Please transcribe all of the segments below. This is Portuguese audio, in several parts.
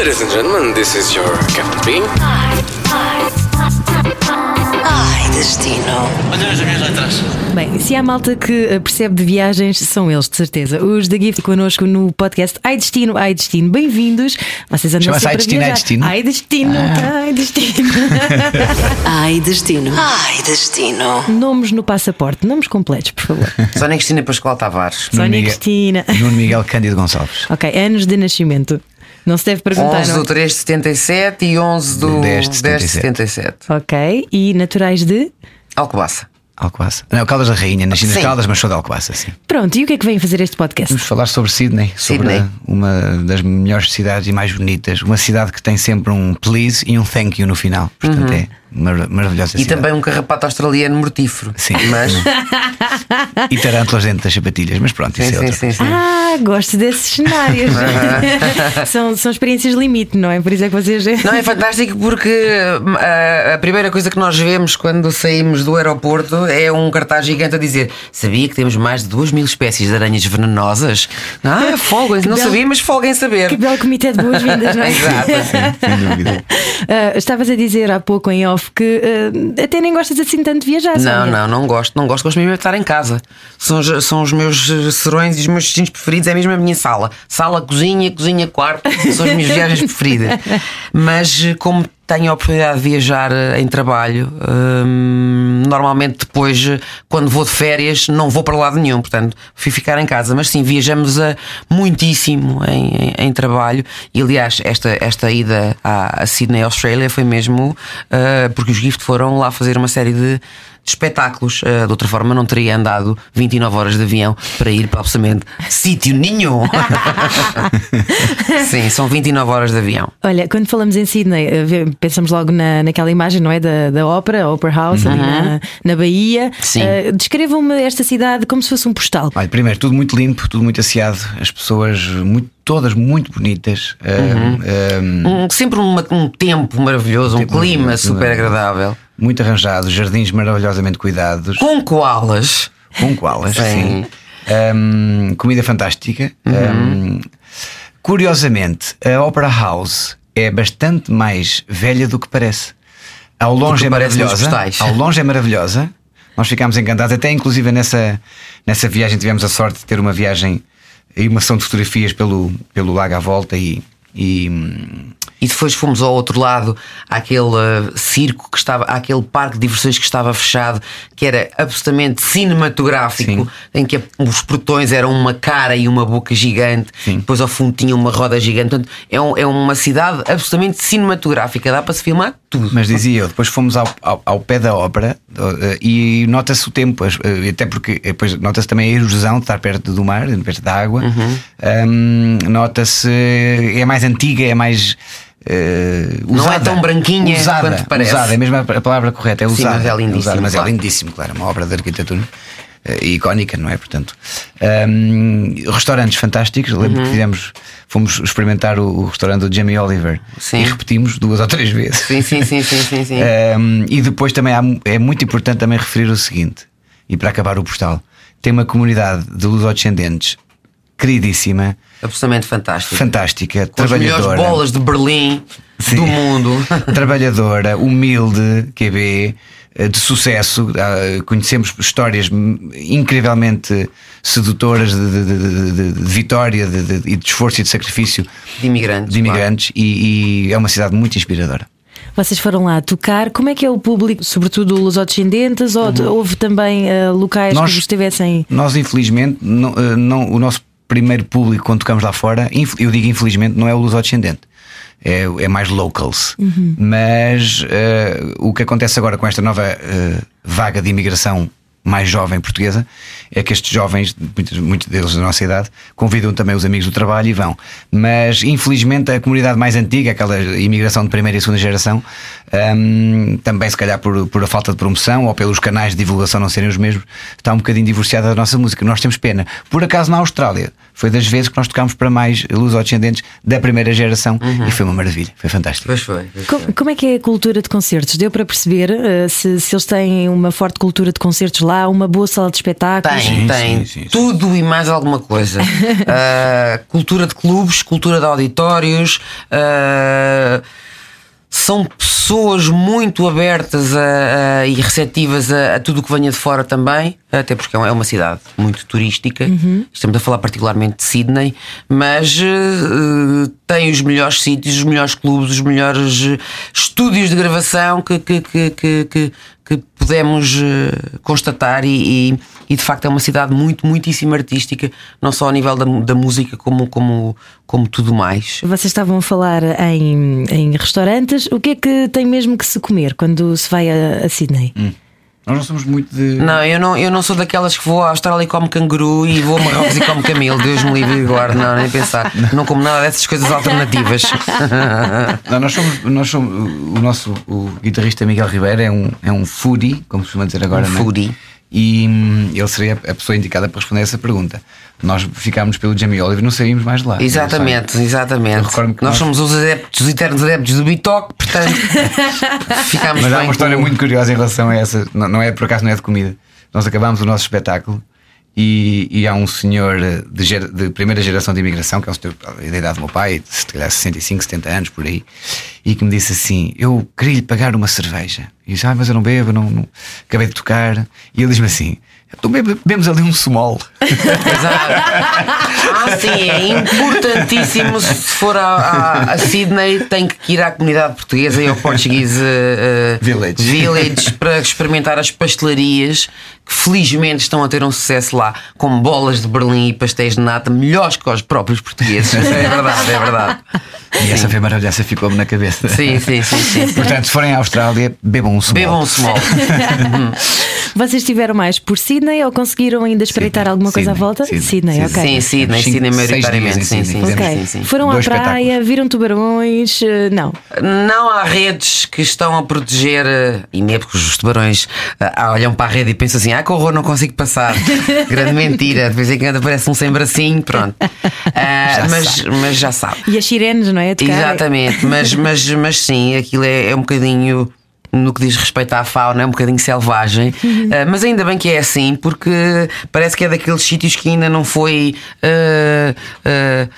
Ladies and gentlemen, this is your Captain Bean. Ai, destino. Olha as minhas letras. Bem, se há malta que eh, percebe de viagens, são eles, de certeza. Os da Gift connosco no podcast Ai Destino, Ai Destino. Bem-vindos. Vocês andam Chama-se sempre Ai a Destino, Ai viajar. Destino? Ai Destino, Ah. Ai Destino. Ai, destino. Ai, destino. Nomes no passaporte, nomes completos, por favor. Sónia Cristina Pascoal Tavares. Sónia Cristina. Nuno Miguel Cândido Gonçalves. Ok, anos de nascimento. Não se deve perguntar, 11 não? do 3 de 77 e 11 do 10 de 10 de 77. Ok, e naturais de? Alcobaça. Alcobaça. Não, Caldas da Rainha, nasci nas. Caldas, mas sou de Alcobaça, sim. Pronto, e o que é que vem fazer este podcast? Vamos falar sobre Sydney, sobre Sydney. uma das melhores cidades e mais bonitas. Uma cidade que tem sempre um please e um thank you no final. Portanto, é mar- maravilhosa. E cidade. também um carrapato australiano mortífero. Sim. Mas. E tarântulas dentro das sapatilhas, mas pronto, sim, isso é sim, outra. sim, sim. Ah, gosto desses cenários. são, são experiências limite, não é? Por isso é que vocês. Não, é fantástico porque a, a primeira coisa que nós vemos quando saímos do aeroporto é um cartaz gigante a dizer: Sabia que temos mais de 2 mil espécies de aranhas venenosas? Ah, folguem, não belo- sabia, mas folguem saber. Que belo comitê de boas-vindas, não é? Exato. Sem dúvida. Ah, estavas a dizer há pouco em off que ah, até nem gostas assim tanto de viajar, Não, não, não gosto. Não gosto, gosto mesmo de estar em casa. São, os- são os meus eh, serões e os meus destinos preferidos, é mesmo a minha sala. Sala, cozinha, cozinha, quarto, são as minhas viagens preferidas. Mas eh, como tenho a oportunidade de viajar eh, em trabalho, hum, normalmente depois, eh, quando vou de férias, não vou para lado nenhum, portanto, fui ficar em casa. Mas sim, viajamos a muitíssimo em, em- em trabalho. E aliás, esta, esta ida à, a Sydney, Austrália, foi mesmo eh, porque os Gift foram lá fazer uma série de de espetáculos. Uh, de outra forma, não teria andado 29 horas de avião para ir para absolutamente sítio nenhum. Sim, são 29 horas de avião. Olha, quando falamos em Sydney, vê- pensamos logo na, naquela imagem, não é? Da, da ópera, Opera House, ali na, na Bahia. Sim. Ah, Descrevam-me esta cidade como se fosse um postal. Olha, primeiro, tudo muito limpo, tudo muito asseado, as pessoas muito, todas muito bonitas. Uhum. ah, Um- sempre uma- um tempo maravilhoso, um Tempo clima maravilhoso, super agradável. muito arranjados, jardins maravilhosamente cuidados, Com koalas. com koalas, Sim. sim. Um, comida fantástica. Um, curiosamente, a Opera House é bastante mais velha do que parece. Ao longe é maravilhosa. Ao longe é maravilhosa. Nós ficámos encantados, até inclusive nessa, nessa viagem tivemos a sorte de ter uma viagem e uma sessão de fotografias pelo, pelo lago à volta e, e, E depois fomos ao outro lado, àquele uh, circo que estava, àquele parque de diversões que estava fechado, que era absolutamente cinematográfico, Sim. em que os portões eram uma cara e uma boca gigante, Sim. depois ao fundo tinha uma roda gigante. Portanto, é, um- é uma cidade absolutamente cinematográfica, dá para se filmar tudo. Mas dizia eu, depois fomos ao, ao, ao pé da ópera eh, e nota-se o tempo, eh, até porque depois nota-se também a erosão de estar perto do mar, perto da água. Uhum. Hum, nota-se, é mais antiga, é mais. eh, Não é tão branquinha usada, quanto parece. Usada, é mesmo a palavra correta, é Sim, usada. mas é lindíssimo, usada, mas é claro. lindíssimo, claro, é uma obra de arquitetura eh, icónica, não é? Portanto, hum, restaurantes fantásticos. Lembro Uhum. que fizemos, fomos experimentar o, o restaurante do Jamie Oliver Sim. e repetimos duas ou três vezes. Sim, sim, sim, sim, sim, sim. Um, e depois também há- é muito importante também referir o seguinte, e para acabar o postal, tem uma comunidade de lusodescendentes queridíssima, Absolutamente fantástico. fantástica, Com as melhores trabalhadora. bolas de Berlim Sim. do mundo. trabalhadora, humilde, QB, eh, de sucesso. Ah, Conhecemos histórias incrivelmente sedutoras de, de- de- de- de vitória de- de- e de esforço e de sacrifício De imigrantes. de imigrantes e, e é uma cidade muito inspiradora. Vocês foram lá tocar. Como é que é o público, sobretudo lusodescendentes, ou de- houve também ah, locais Uhum. Nós- que vos tivessem. Nós, infelizmente, não, eh, não- o nosso primeiro público quando tocamos lá fora, eu digo infelizmente, não é o lusodescendente. É, é mais locals. Mas eh, o que acontece agora com esta nova eh, vaga de imigração mais jovem portuguesa é que estes jovens, muitos, muitos deles da nossa idade, convidam também os amigos do trabalho e vão. Mas infelizmente a comunidade mais antiga, aquela imigração de primeira e segunda geração, hum, também se calhar por, por a falta de promoção ou pelos canais de divulgação não serem os mesmos, está um bocadinho divorciada da nossa música. Nós temos pena. Por acaso na Austrália foi das vezes que nós tocámos para mais luso-descendentes da primeira geração e foi uma maravilha, foi fantástico. Pois foi. pois foi. Como é que é a cultura de concertos? Deu para perceber ah, se, se eles têm uma forte cultura de concertos lá lá uma boa sala de espetáculos. Tem, Sim, tem sim, sim, sim. tudo e mais alguma coisa. Ah, cultura de clubes, cultura de auditórios. ah, são pessoas muito abertas a- a- e receptivas a, a tudo o que venha de fora também, até porque é uma- é uma cidade muito turística. Estamos a falar particularmente de Sydney, mas eh, tem os melhores sítios, os melhores clubes, os melhores estúdios de gravação que, que, que, que, que- pudemos eh, constatar e, e- e, de facto é uma cidade muito, muitíssimo artística, não só a nível da, da música como, como, como tudo mais. Vocês estavam a falar em, em restaurantes. O que é que tem mesmo que se comer quando se vai a, a Sydney? Nós não somos muito de. Não, eu não, eu não sou daquelas que vou à Austrália e como canguru e vou a Marrocos e como camelo, Deus me livre e guarde, não, nem pensar. Não como nada dessas coisas alternativas. Não, nós somos, nós somos o nosso o guitarrista Miguel Ribeiro é um, é um foodie, como se costuma dizer agora, Um não é? foodie. E hum, ele seria a pessoa indicada para responder essa pergunta. Nós ficámos pelo Jamie Oliver e não saímos mais de lá. Exatamente, exatamente. Nós nós- somos os adeptos, os eternos adeptos do Bitoque, portanto, ficámos Mas há uma história com- muito curiosa em relação a essa. Não, não é por acaso, não é de comida. Nós acabámos o nosso espetáculo e, e há um senhor de, ger- de primeira geração de imigração, que é um senhor da idade do meu pai, se calhar 65, 70 anos por aí, e que me disse assim: Eu queria lhe pagar uma cerveja. E disse: Ah, mas eu não bebo, não, não- acabei de tocar. E ele diz-me assim: Então bebe- bebemos ali um. Exato. Ah, sim, é importantíssimo se for a, a, a Sydney, tem que ir à comunidade portuguesa e ao Portuguese eh, Village. Village para experimentar as pastelarias felizmente estão a ter um sucesso lá, com bolas de Berlim e pastéis de nata melhores que os próprios portugueses. É verdade, é verdade. E essa foi maravilhosa, ficou-me na cabeça. Sim, sim, sim, sim. sim. Portanto, se forem à Austrália, bebam um small. Bebam um small. Vocês estiveram mais por Sydney ou conseguiram ainda espreitar Sydney, alguma coisa à Sydney, volta? Sydney, ok. Sim, Sydney, Cinco, Sydney maioritariamente. Sim, Sydney. sim, Ok. sim, sim. Foram à Dois praia, espetáculos. viram tubarões? Eh, Não. Não há redes que estão a proteger, eh, e nem é porque os tubarões ah, olham para a rede e pensam assim: ah, que horror, não consigo passar. Grande mentira, de vez em quando aparece um sem bracinho, pronto. Ah, Já mas, sabe. mas já sabe. E as sirenes, não é? Exatamente, mas, mas, mas sim, aquilo é, é um bocadinho. No que diz respeito à fauna, é um bocadinho selvagem, Ah, mas ainda bem que é assim, porque parece que é daqueles sítios que ainda não foi ah, ah,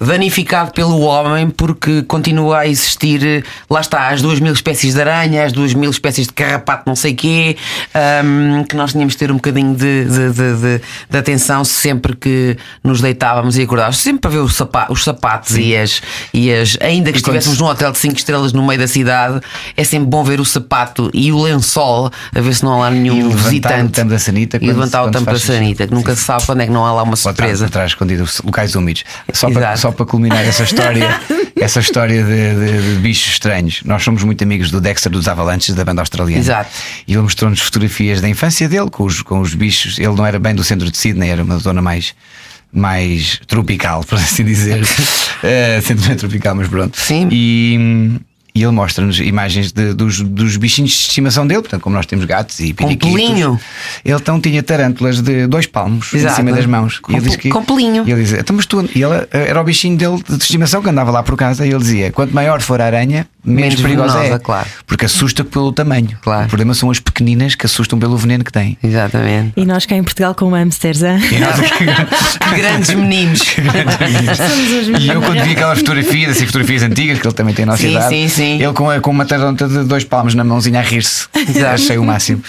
danificado pelo homem, porque continua a existir, lá está, as duas mil espécies de aranha, as duas mil espécies de carrapato, não sei quê, ahm, que nós tínhamos de ter um bocadinho de, de, de, de- atenção sempre que nos deitávamos e acordávamos, sempre para ver os, sapa- os sapatos e as, e as. Ainda que estivéssemos se- num hotel de 5 estrelas no meio da cidade, é sempre bom ver o sapato e o lençol, a ver se não há lá nenhum E visitante. o tampo da sanita E levantar o tampo da sanita, que nunca se sabe quando é que não há lá uma surpresa. atrás escondido, locais úmidos. Só para, Exato. Só para culminar essa história, essa história de, de- de bichos estranhos. Nós somos muito amigos do Dexter dos Avalanches, da banda australiana. Exato. E ele mostrou-nos fotografias da infância dele com os, com os bichos. Ele não era bem do centro de Sydney, era uma zona mais. Mais tropical, por assim dizer. É tropical, mas pronto. Sim. E, e ele mostra-nos imagens de- dos, dos bichinhos de estimação dele, portanto, como nós temos gatos e Com periquitos. pelinho. Ele então tinha tarântulas de dois palmos Exato. em cima das mãos. Com e ele diz que, com pelinho. E ele diz, então, mas tu, e ele eh, era o bichinho dele de estimação que andava lá por casa. E ele dizia: quanto maior for a aranha, menos, Menos perigosa venenosa, é. claro. Porque assusta pelo tamanho. Claro. O problema são as pequeninas que assustam pelo veneno que têm. Exatamente. E nós cá em Portugal com hamsters, hein? E nós Que grandes meninos. E eu quando vi aquelas fotografias, assim, fotografias antigas, que ele também tem a nossa Sim, idade, sim, sim. ele com, a- com uma taranta de dois palmos na mãozinha a rir-se. Achei o máximo.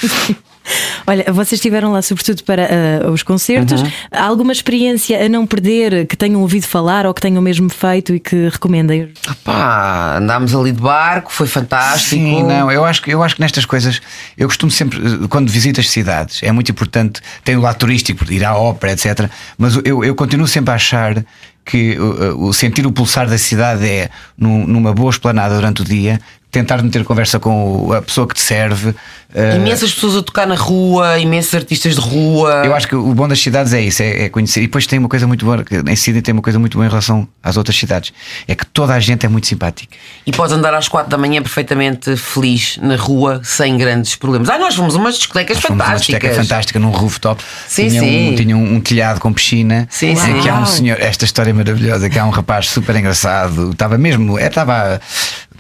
Olha, vocês estiveram lá sobretudo para ah, os concertos. Uhum. Há alguma experiência a não perder que tenham ouvido falar ou que tenham mesmo feito e que recomendem? Pá, andámos ali de barco, foi fantástico. Sim, não, eu acho, que- eu acho que nestas coisas, eu costumo sempre, eh, quando visito as cidades, é muito importante, tem o lado turístico, ir à ópera, etc. Mas eu, eu continuo sempre a achar que o, o sentir o pulsar da cidade é num- numa boa esplanada durante o dia, tentar meter conversa com a pessoa que te serve. eh, Imensas pessoas a tocar na rua, imensos artistas de rua. eu acho que o bom das cidades é isso, é, é conhecer. E depois tem uma coisa muito boa, que em Sydney tem uma coisa muito boa em relação às outras cidades, é que toda a gente é muito simpática. E podes andar às quatro da manhã perfeitamente feliz na rua, sem grandes problemas. Ah, nós fomos umas discotecas Nós fomos uma discoteca fantástica num rooftop. Sim, tinha, sim. Um, tinha um, um telhado com piscina. Sim, sim. Que há um senhor, esta história é maravilhosa, que há um rapaz super engraçado. Estava mesmo, é, estava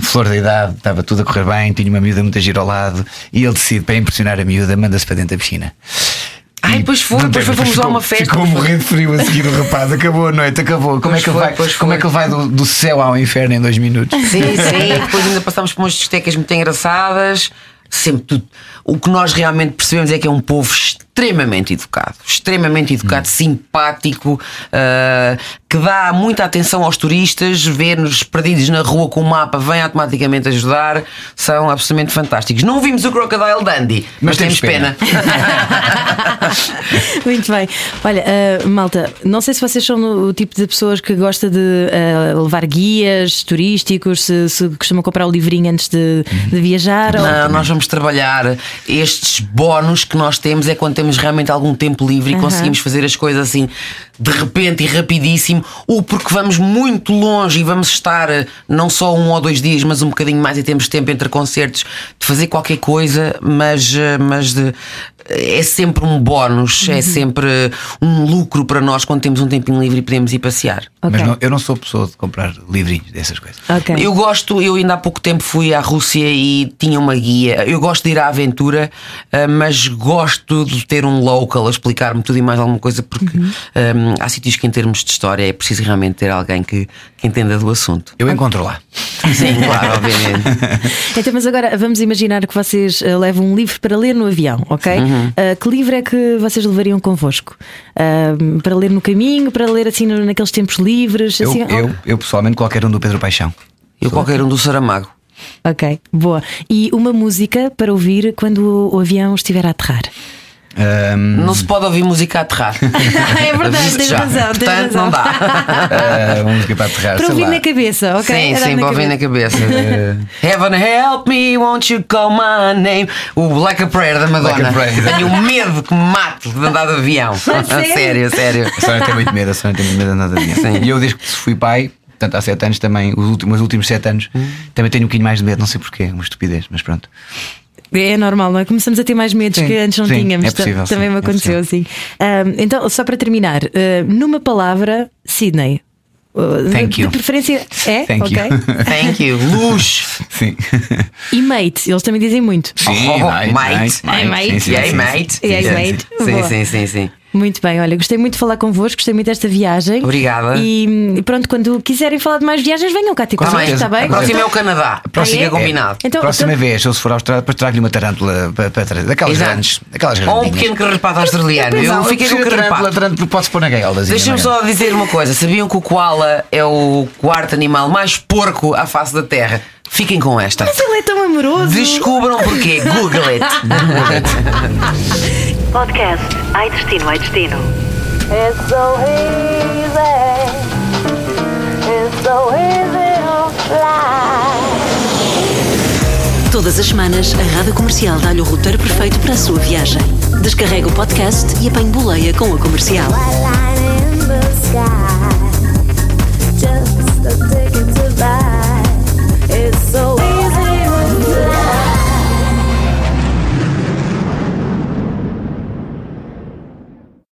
flor da idade, estava tudo a correr bem, tinha uma miúda muito gira ao lado e ele decide, para impressionar a miúda, manda-se para dentro da piscina. Ai, pois foi, depois foi, fomos lá uma festa. Ficou a morrer de frio a seguir o rapaz, acabou a noite, acabou. Como, é que, ele foi, vai, pois como é que ele vai do, do céu ao inferno em dois minutos? Sim, sim. Depois ainda passámos por umas discotecas muito engraçadas. Sempre tudo. O que nós realmente percebemos é que é um povo extremamente educado, extremamente educado, simpático, ah, que dá muita atenção aos turistas, ver-nos perdidos na rua com o mapa, vem automaticamente ajudar, são absolutamente fantásticos. Não vimos o Crocodile Dundee, mas, Mas temos temos pena. Muito bem. Olha, ah, malta, não sei se vocês são o tipo de pessoas que gosta de ah, levar guias turísticos, se, se costumam comprar o livrinho antes de, de viajar. ou- Não, nós vamos trabalhar estes bónus que nós temos é quando temos realmente algum tempo livre e conseguimos fazer as coisas assim de repente e rapidíssimo, ou porque vamos muito longe e vamos estar eh, não só um ou dois dias, mas um bocadinho mais e temos tempo entre concertos de fazer qualquer coisa, mas, eh, mas de- é sempre um bónus, é sempre um lucro para nós quando temos um tempinho livre e podemos ir passear. Ok. Mas não- eu não sou pessoa de comprar livrinhos dessas coisas. Ok. Eu gosto, eu ainda há pouco tempo fui à Rússia e tinha uma guia. Eu gosto de ir à aventura, ah, mas gosto de ter um local a explicar-me tudo e mais alguma coisa, porque ah, há sítios que, em termos de história, é preciso realmente ter alguém que, que entenda do assunto. Eu encontro lá. Sim, claro, obviamente. Então, mas agora vamos imaginar que vocês ah, levam um livro para ler no avião, ok? Ah, que livro é que vocês levariam convosco? Ah, para ler no caminho, para ler assim naqueles tempos livres? Eu, assim, eu, eu, pessoalmente, qualquer um do Pedro Paixão. Eu qualquer um do Saramago. Ok, boa. E uma música para ouvir quando o, o avião estiver a aterrar? Ahm, Não se pode ouvir música a aterrar. é verdade, tens razão, tens Portanto, razão. não dá. uma música para aterrar. Para ouvir lá. na cabeça, ok? Sim, sim, para ouvir na cabeça. Eh, Heaven help me, won't you call my name? O Like a Prayer da Madonna. Like a Prayer. Tenho medo que me mate de andar de avião. sério? sério, sério. A Sónia tem muito medo, a Sónia tem muito medo de andar de avião. Sim. E eu, desde que fui pai, portanto há sete anos também, os últimos, os últimos sete anos, também tenho um bocadinho mais de medo, não sei porquê, uma estupidez, mas pronto. É normal, não é? Começamos a ter mais medos Sim, que antes não sim, tínhamos. é possível, Também sim, me é aconteceu assim. Ahm, então, só para terminar, ah, numa palavra, Sydney. Uh, de- Thank you. De preferência é? Thank ok. you. Thank you. Luz. Sim. E mate, eles também dizem muito. Sim, Oh, mate, mate. Hey, mate. Sim, sim, E sim, mate? sim, E sim, mate? sim. Sim, Boa. sim, sim, sim. Muito bem, olha, gostei muito de falar convosco, gostei muito desta viagem. Obrigada. E, pronto, quando quiserem falar de mais viagens, venham cá ter Com connosco, certeza. está bem? A próxima é o Canadá. próxima Fica é? combinado. Então, Próxima então- vez, ou se for à Austrália, depois trago-lhe uma tarântula para, para trás. Daquelas Exato. grandes. Daquelas Ou um pequeno carrapato australiano. Eu fiquei com o tarântula, carrapato. tarântula, posso pôr na gaiola. Deixa-me só dizer uma coisa: sabiam que o koala é o quarto animal mais porco à face da Terra? Fiquem com esta. Mas ele é tão amoroso. Descubram porquê. Google it. Podcast Ai Destino, Ai Destino. It's so easy. It's so easy to fly. Todas as semanas, a Rádio Comercial dá-lhe o roteiro perfeito para a sua viagem. Descarrega o podcast e apanhe boleia com a comercial. Just a ticket to buy.